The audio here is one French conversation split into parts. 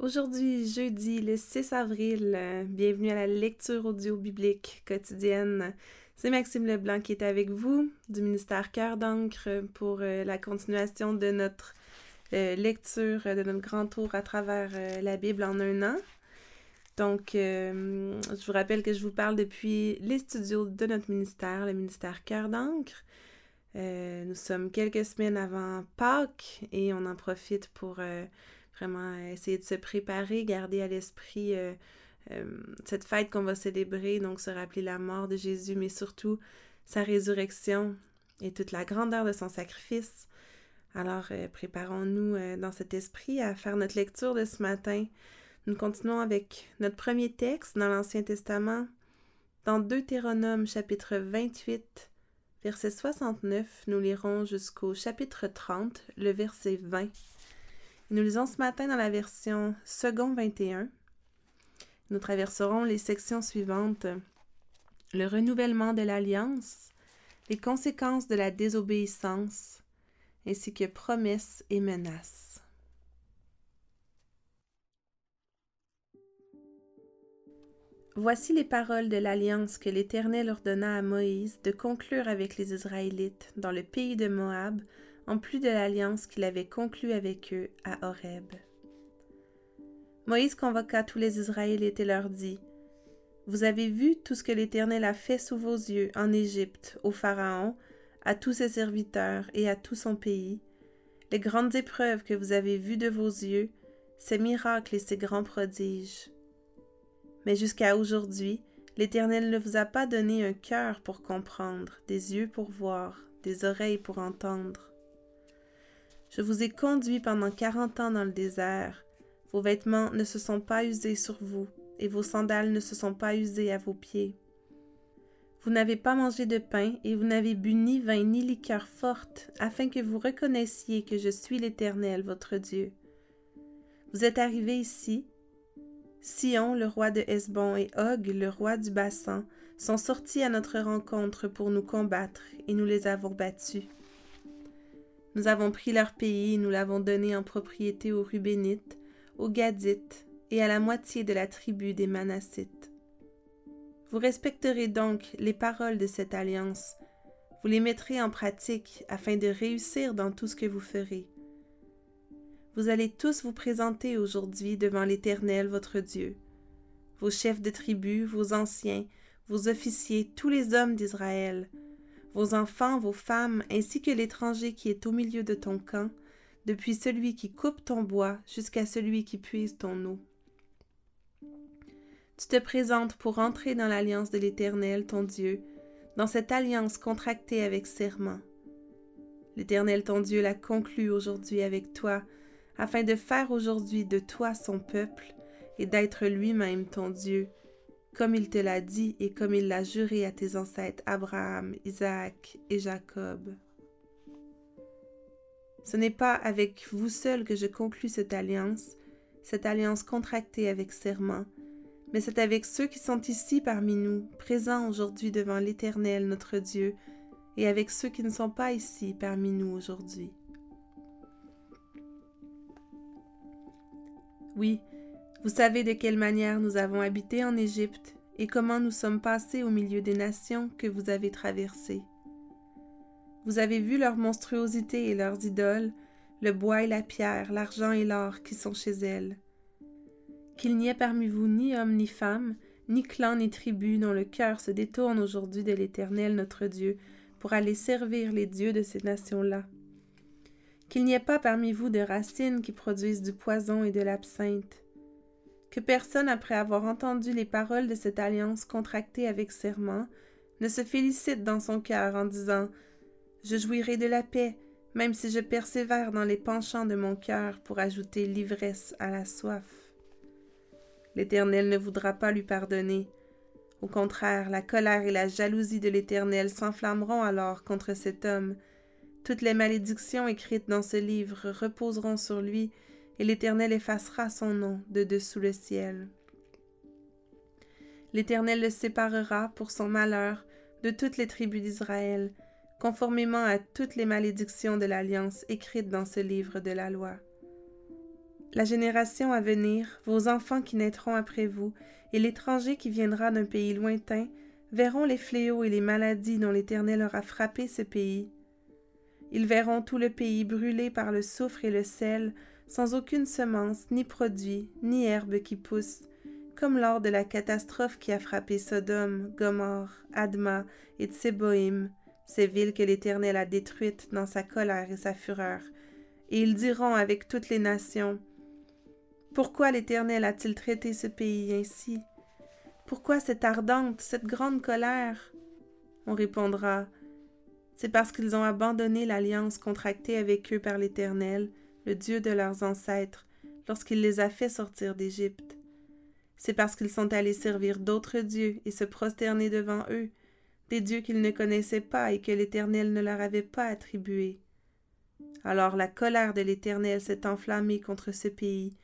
Aujourd'hui, jeudi, le 6 avril, euh, bienvenue à la lecture audio biblique quotidienne. C'est Maxime Leblanc qui est avec vous du ministère Cœur d'encre pour euh, la continuation de notre euh, lecture de notre grand tour à travers la Bible en un an. Donc, je vous rappelle que je vous parle depuis les studios de notre ministère, le ministère Cœur d'encre. nous sommes quelques semaines avant Pâques et on en profite pour Vraiment essayer de se préparer, garder à l'esprit euh, euh, cette fête qu'on va célébrer, donc se rappeler la mort de Jésus, mais surtout sa résurrection et toute la grandeur de son sacrifice. Alors, euh, préparons-nous dans cet esprit à faire notre lecture de ce matin. Nous continuons avec notre premier texte dans l'Ancien Testament, dans Deutéronome chapitre 28, verset 69. Nous lirons jusqu'au chapitre 30, le verset 20. Nous lisons ce matin dans la version second 21. Nous traverserons les sections suivantes. Le renouvellement de l'alliance, les conséquences de la désobéissance, ainsi que promesses et menaces. Voici les paroles de l'alliance que l'Éternel ordonna à Moïse de conclure avec les Israélites dans le pays de Moab en plus de l'alliance qu'il avait conclue avec eux à Horeb. Moïse convoqua tous les Israélites et leur dit Vous avez vu tout ce que l'Éternel a fait sous vos yeux en Égypte, au Pharaon, à tous ses serviteurs et à tout son pays, les grandes épreuves que vous avez vues de vos yeux, ses miracles et ses grands prodiges. Mais jusqu'à aujourd'hui, l'Éternel ne vous a pas donné un cœur pour comprendre, des yeux pour voir, des oreilles pour entendre. Je vous ai conduit pendant quarante ans dans le désert. Vos vêtements ne se sont pas usés sur vous, et vos sandales ne se sont pas usées à vos pieds. Vous n'avez pas mangé de pain, et vous n'avez bu ni vin ni liqueur forte, afin que vous reconnaissiez que je suis l'Éternel, votre Dieu. Vous êtes arrivés ici. Sion, le roi de Hesbon, et Og, le roi du Bassan, sont sortis à notre rencontre pour nous combattre, et nous les avons battus. Nous avons pris leur pays nous l'avons donné en propriété aux Rubénites, aux Gadites et à la moitié de la tribu des Manassites. Vous respecterez donc les paroles de cette alliance, vous les mettrez en pratique afin de réussir dans tout ce que vous ferez. Vous allez tous vous présenter aujourd'hui devant l'Éternel votre Dieu, vos chefs de tribu, vos anciens, vos officiers, tous les hommes d'Israël, vos enfants, vos femmes, ainsi que l'étranger qui est au milieu de ton camp, depuis celui qui coupe ton bois jusqu'à celui qui puise ton eau. Tu te présentes pour entrer dans l'alliance de l'Éternel, ton Dieu, dans cette alliance contractée avec serment. L'Éternel, ton Dieu, l'a conclue aujourd'hui avec toi, afin de faire aujourd'hui de toi son peuple et d'être lui-même ton Dieu, comme il te l'a dit et comme il l'a juré à tes ancêtres Abraham, Isaac et Jacob. Ce n'est pas avec vous seul que je conclus cette alliance, cette alliance contractée avec serment, mais c'est avec ceux qui sont ici parmi nous, présents aujourd'hui devant l'Éternel notre Dieu, et avec ceux qui ne sont pas ici parmi nous aujourd'hui. Oui, vous savez de quelle manière nous avons habité en Égypte et comment nous sommes passés au milieu des nations que vous avez traversées. Vous avez vu leur monstruosité et leurs idoles, le bois et la pierre, l'argent et l'or qui sont chez elles. Qu'il n'y ait parmi vous ni homme ni femme, ni clan ni tribu dont le cœur se détourne aujourd'hui de l'Éternel notre Dieu pour aller servir les dieux de ces nations-là. Qu'il n'y ait pas parmi vous de racines qui produisent du poison et de l'absinthe, que personne, après avoir entendu les paroles de cette alliance contractée avec serment, ne se félicite dans son cœur en disant Je jouirai de la paix, même si je persévère dans les penchants de mon cœur pour ajouter l'ivresse à la soif. L'Éternel ne voudra pas lui pardonner. Au contraire, la colère et la jalousie de l'Éternel s'enflammeront alors contre cet homme. Toutes les malédictions écrites dans ce livre reposeront sur lui, et l'Éternel effacera son nom de dessous le ciel. L'Éternel le séparera pour son malheur de toutes les tribus d'Israël, conformément à toutes les malédictions de l'alliance écrites dans ce livre de la loi. La génération à venir, vos enfants qui naîtront après vous, et l'étranger qui viendra d'un pays lointain, verront les fléaux et les maladies dont l'Éternel aura frappé ce pays. Ils verront tout le pays brûlé par le soufre et le sel, sans aucune semence, ni produit, ni herbe qui pousse, comme lors de la catastrophe qui a frappé Sodome, Gomorre, Adma et Tseboïm, ces villes que l'Éternel a détruites dans sa colère et sa fureur. Et ils diront avec toutes les nations, Pourquoi l'Éternel a-t-il traité ce pays ainsi? Pourquoi cette ardente, cette grande colère On répondra, C'est parce qu'ils ont abandonné l'alliance contractée avec eux par l'Éternel, le Dieu de leurs ancêtres, lorsqu'il les a fait sortir d'Égypte c'est parce qu'ils sont allés servir d'autres dieux et se prosterner devant eux, des dieux qu'ils ne connaissaient pas et que l'Éternel ne leur avait pas attribués. Alors la colère de l'Éternel s'est enflammée contre ce pays,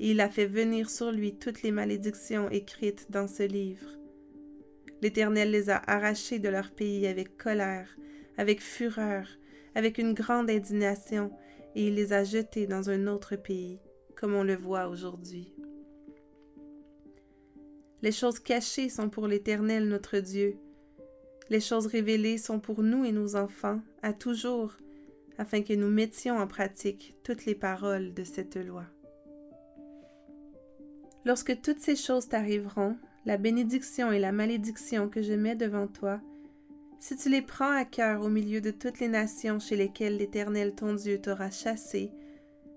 et il a fait venir sur lui toutes les malédictions écrites dans ce livre. L'Éternel les a arrachés de leur pays avec colère, avec fureur, avec une grande indignation, et il les a jetés dans un autre pays, comme on le voit aujourd'hui. Les choses cachées sont pour l'Éternel notre Dieu. Les choses révélées sont pour nous et nos enfants, à toujours, afin que nous mettions en pratique toutes les paroles de cette loi. Lorsque toutes ces choses t'arriveront, la bénédiction et la malédiction que je mets devant toi, si tu les prends à cœur au milieu de toutes les nations chez lesquelles l'Éternel ton Dieu t'aura chassé,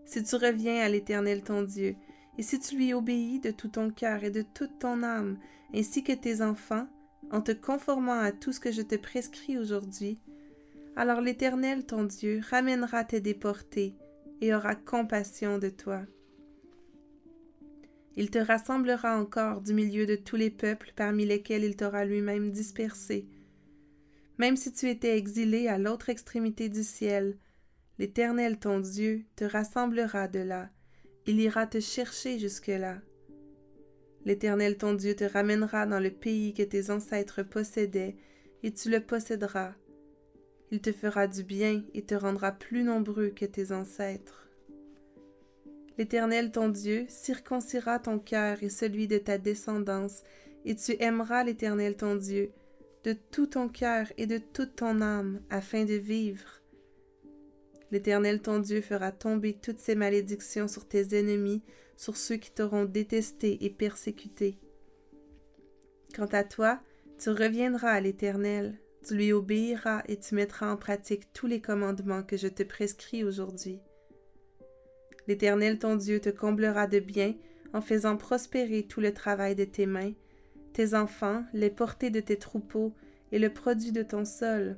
si tu reviens à l'Éternel ton Dieu, et si tu lui obéis de tout ton cœur et de toute ton âme, ainsi que tes enfants, en te conformant à tout ce que je te prescris aujourd'hui, alors l'Éternel ton Dieu ramènera tes déportés et aura compassion de toi. Il te rassemblera encore du milieu de tous les peuples parmi lesquels il t'aura lui-même dispersé. Même si tu étais exilé à l'autre extrémité du ciel, l'Éternel ton Dieu te rassemblera de là il ira te chercher jusque-là. L'Éternel ton Dieu te ramènera dans le pays que tes ancêtres possédaient, et tu le posséderas. Il te fera du bien et te rendra plus nombreux que tes ancêtres. L'Éternel ton Dieu circoncira ton cœur et celui de ta descendance, et tu aimeras l'Éternel ton Dieu de tout ton cœur et de toute ton âme, afin de vivre. L'Éternel ton Dieu fera tomber toutes ces malédictions sur tes ennemis, sur ceux qui t'auront détesté et persécuté. Quant à toi, tu reviendras à l'Éternel, tu lui obéiras et tu mettras en pratique tous les commandements que je te prescris aujourd'hui. L'Éternel ton Dieu te comblera de bien en faisant prospérer tout le travail de tes mains, tes enfants, les portées de tes troupeaux et le produit de ton sol.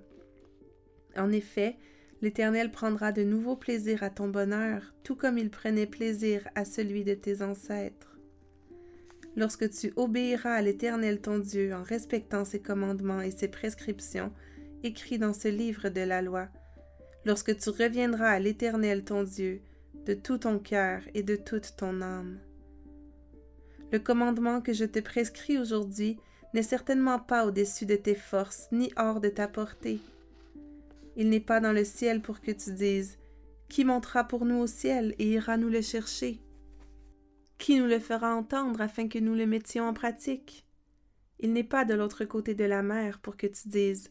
En effet, L'Éternel prendra de nouveaux plaisirs à ton bonheur, tout comme il prenait plaisir à celui de tes ancêtres. Lorsque tu obéiras à l'Éternel ton Dieu en respectant ses commandements et ses prescriptions, écrits dans ce livre de la loi, lorsque tu reviendras à l'Éternel ton Dieu de tout ton cœur et de toute ton âme. Le commandement que je te prescris aujourd'hui n'est certainement pas au-dessus de tes forces ni hors de ta portée. Il n'est pas dans le ciel pour que tu dises Qui montera pour nous au ciel et ira nous le chercher? Qui nous le fera entendre afin que nous le mettions en pratique? Il n'est pas de l'autre côté de la mer pour que tu dises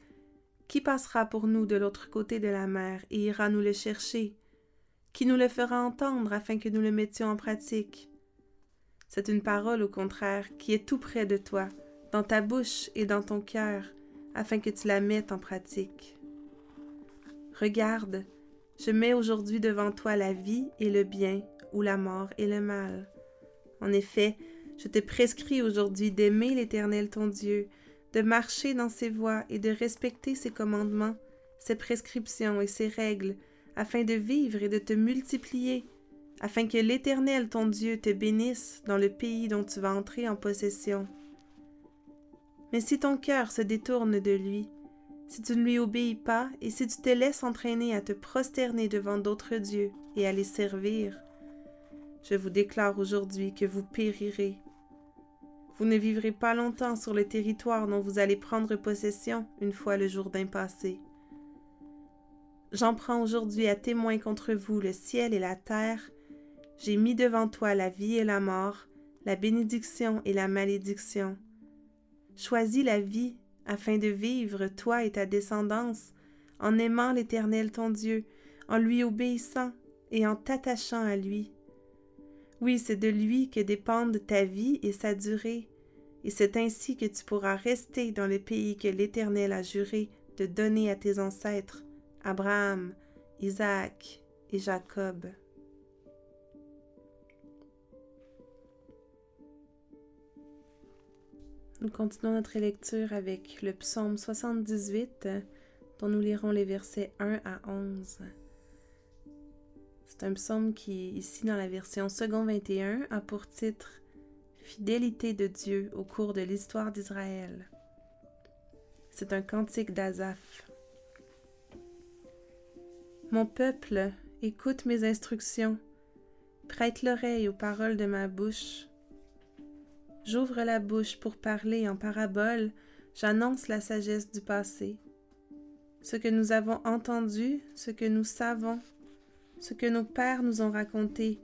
Qui passera pour nous de l'autre côté de la mer et ira nous le chercher? Qui nous le fera entendre afin que nous le mettions en pratique? C'est une parole au contraire qui est tout près de toi, dans ta bouche et dans ton cœur, afin que tu la mettes en pratique. Regarde, je mets aujourd'hui devant toi la vie et le bien, ou la mort et le mal. En effet, je te prescris aujourd'hui d'aimer l'Éternel ton Dieu, de marcher dans ses voies et de respecter ses commandements, ses prescriptions et ses règles, afin de vivre et de te multiplier, afin que l'Éternel ton Dieu te bénisse dans le pays dont tu vas entrer en possession. Mais si ton cœur se détourne de lui, si tu ne lui obéis pas et si tu te laisses entraîner à te prosterner devant d'autres dieux et à les servir, je vous déclare aujourd'hui que vous périrez. Vous ne vivrez pas longtemps sur le territoire dont vous allez prendre possession une fois le jour d'un passé. J'en prends aujourd'hui à témoin contre vous le ciel et la terre. J'ai mis devant toi la vie et la mort, la bénédiction et la malédiction. Choisis la vie afin de vivre, toi et ta descendance, en aimant l'Éternel ton Dieu, en lui obéissant et en t'attachant à lui. Oui, c'est de lui que dépendent ta vie et sa durée, et c'est ainsi que tu pourras rester dans le pays que l'Éternel a juré de donner à tes ancêtres, Abraham, Isaac et Jacob. Nous continuons notre lecture avec le psaume 78, dont nous lirons les versets 1 à 11. C'est un psaume qui, ici dans la version second 21, a pour titre Fidélité de Dieu au cours de l'histoire d'Israël. C'est un cantique d'Azaph. Mon peuple, écoute mes instructions, prête l'oreille aux paroles de ma bouche. J'ouvre la bouche pour parler en parabole, j'annonce la sagesse du passé. Ce que nous avons entendu, ce que nous savons, ce que nos pères nous ont raconté,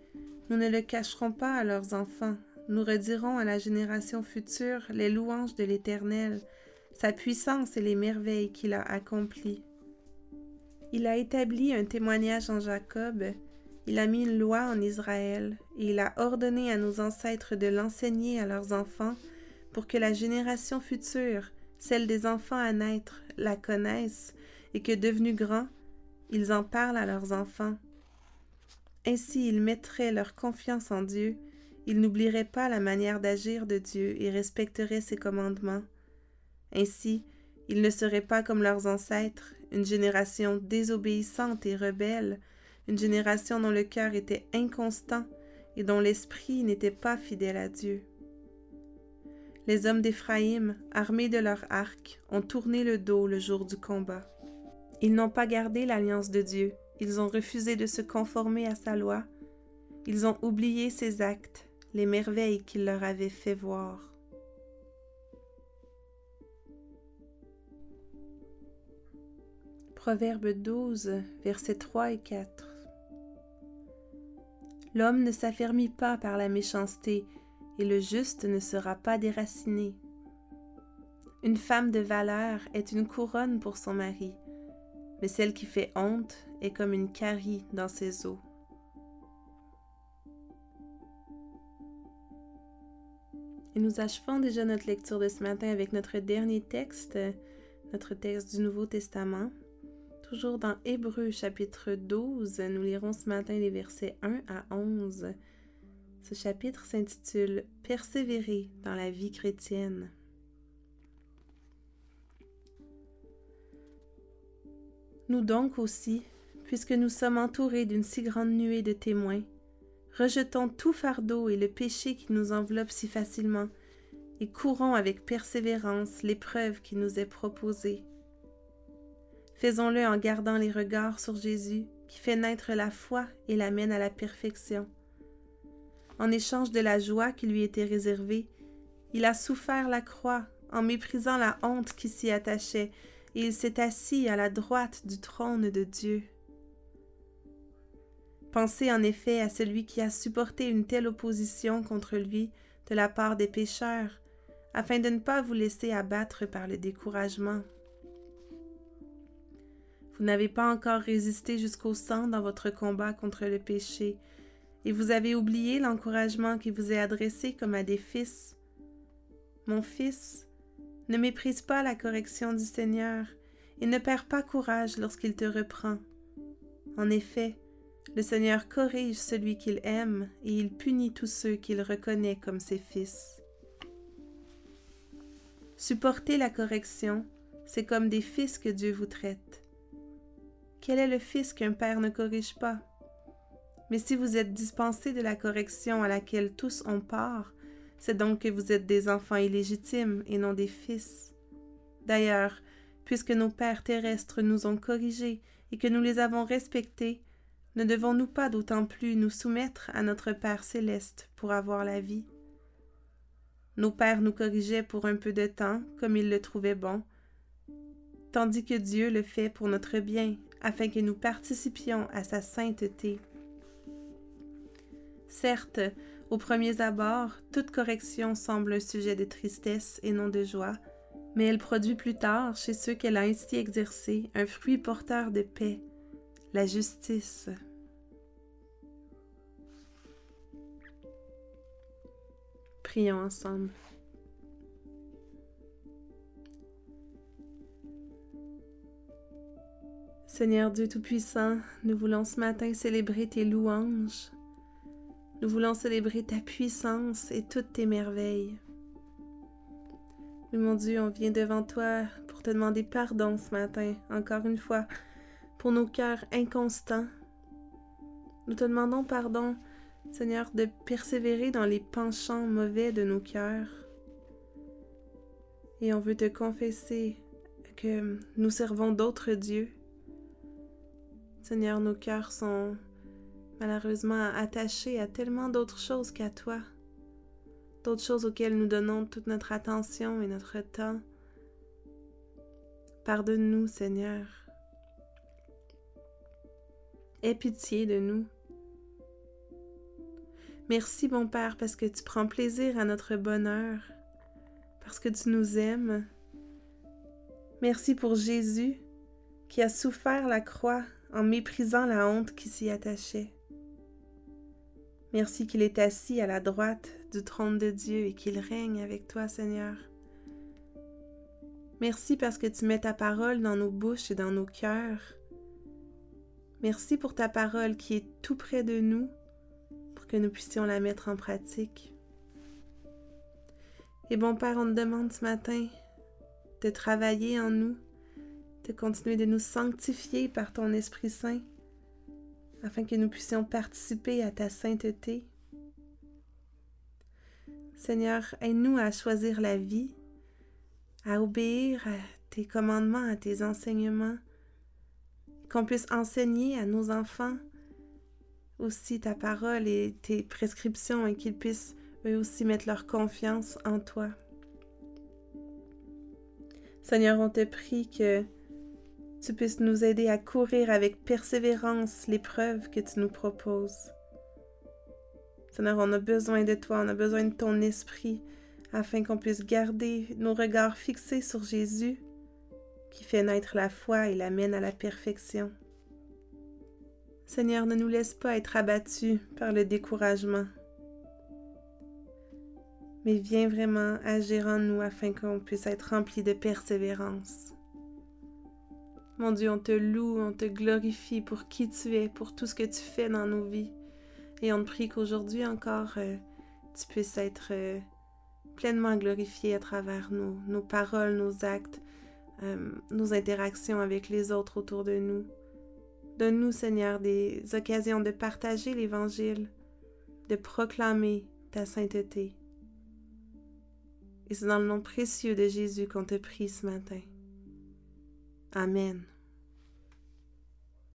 nous ne le cacherons pas à leurs enfants, nous redirons à la génération future les louanges de l'Éternel, sa puissance et les merveilles qu'il a accomplies. Il a établi un témoignage en Jacob, il a mis une loi en Israël, et il a ordonné à nos ancêtres de l'enseigner à leurs enfants, pour que la génération future, celle des enfants à naître, la connaissent, et que devenus grands, ils en parlent à leurs enfants. Ainsi ils mettraient leur confiance en Dieu, ils n'oublieraient pas la manière d'agir de Dieu et respecteraient ses commandements. Ainsi, ils ne seraient pas comme leurs ancêtres, une génération désobéissante et rebelle, une génération dont le cœur était inconstant et dont l'esprit n'était pas fidèle à Dieu. Les hommes d'Éphraïm, armés de leurs arcs, ont tourné le dos le jour du combat. Ils n'ont pas gardé l'alliance de Dieu, ils ont refusé de se conformer à sa loi, ils ont oublié ses actes, les merveilles qu'il leur avait fait voir. Proverbe 12, versets 3 et 4. L'homme ne s'affermit pas par la méchanceté, et le juste ne sera pas déraciné. Une femme de valeur est une couronne pour son mari, mais celle qui fait honte est comme une carie dans ses os. Et nous achevons déjà notre lecture de ce matin avec notre dernier texte, notre texte du Nouveau Testament, Toujours dans Hébreu chapitre 12, nous lirons ce matin les versets 1 à 11. Ce chapitre s'intitule Persévérer dans la vie chrétienne. Nous donc aussi, puisque nous sommes entourés d'une si grande nuée de témoins, rejetons tout fardeau et le péché qui nous enveloppe si facilement, et courons avec persévérance l'épreuve qui nous est proposée Faisons-le en gardant les regards sur Jésus, qui fait naître la foi et l'amène à la perfection. En échange de la joie qui lui était réservée, il a souffert la croix en méprisant la honte qui s'y attachait, et il s'est assis à la droite du trône de Dieu. Pensez en effet à celui qui a supporté une telle opposition contre lui de la part des pécheurs, afin de ne pas vous laisser abattre par le découragement. Vous n'avez pas encore résisté jusqu'au sang dans votre combat contre le péché, et vous avez oublié l'encouragement qui vous est adressé comme à des fils. Mon fils, ne méprise pas la correction du Seigneur, et ne perds pas courage lorsqu'il te reprend. En effet, le Seigneur corrige celui qu'il aime, et il punit tous ceux qu'il reconnaît comme ses fils. Supporter la correction, c'est comme des fils que Dieu vous traite. Quel est le fils qu'un père ne corrige pas Mais si vous êtes dispensés de la correction à laquelle tous ont part, c'est donc que vous êtes des enfants illégitimes et non des fils. D'ailleurs, puisque nos pères terrestres nous ont corrigés et que nous les avons respectés, ne devons-nous pas d'autant plus nous soumettre à notre Père céleste pour avoir la vie? Nos pères nous corrigeaient pour un peu de temps, comme ils le trouvaient bon, tandis que Dieu le fait pour notre bien afin que nous participions à sa sainteté. Certes, aux premiers abords, toute correction semble un sujet de tristesse et non de joie, mais elle produit plus tard, chez ceux qu'elle a ainsi exercés, un fruit porteur de paix, la justice. Prions ensemble. Seigneur Dieu Tout-Puissant, nous voulons ce matin célébrer tes louanges. Nous voulons célébrer ta puissance et toutes tes merveilles. Oui, mon Dieu, on vient devant toi pour te demander pardon ce matin, encore une fois, pour nos cœurs inconstants. Nous te demandons pardon, Seigneur, de persévérer dans les penchants mauvais de nos cœurs. Et on veut te confesser que nous servons d'autres dieux. Seigneur, nos cœurs sont malheureusement attachés à tellement d'autres choses qu'à toi d'autres choses auxquelles nous donnons toute notre attention et notre temps. Pardonne-nous, Seigneur. Aie pitié de nous. Merci, bon Père, parce que tu prends plaisir à notre bonheur, parce que tu nous aimes. Merci pour Jésus qui a souffert la croix en méprisant la honte qui s'y attachait. Merci qu'il est assis à la droite du trône de Dieu et qu'il règne avec toi, Seigneur. Merci parce que tu mets ta parole dans nos bouches et dans nos cœurs. Merci pour ta parole qui est tout près de nous pour que nous puissions la mettre en pratique. Et bon Père, on te demande ce matin de travailler en nous, de continuer de nous sanctifier par ton Esprit Saint afin que nous puissions participer à ta sainteté. Seigneur, aide-nous à choisir la vie, à obéir à tes commandements, à tes enseignements, qu'on puisse enseigner à nos enfants aussi ta parole et tes prescriptions et qu'ils puissent eux aussi mettre leur confiance en toi. Seigneur, on te prie que tu puisses nous aider à courir avec persévérance l'épreuve que tu nous proposes. Seigneur, on a besoin de toi, on a besoin de ton esprit afin qu'on puisse garder nos regards fixés sur Jésus qui fait naître la foi et l'amène à la perfection. Seigneur, ne nous laisse pas être abattus par le découragement, mais viens vraiment agir en nous afin qu'on puisse être remplis de persévérance. Mon Dieu, on te loue, on te glorifie pour qui tu es, pour tout ce que tu fais dans nos vies. Et on te prie qu'aujourd'hui encore, euh, tu puisses être euh, pleinement glorifié à travers nos, nos paroles, nos actes, euh, nos interactions avec les autres autour de nous. Donne-nous, Seigneur, des occasions de partager l'Évangile, de proclamer ta sainteté. Et c'est dans le nom précieux de Jésus qu'on te prie ce matin. Amen.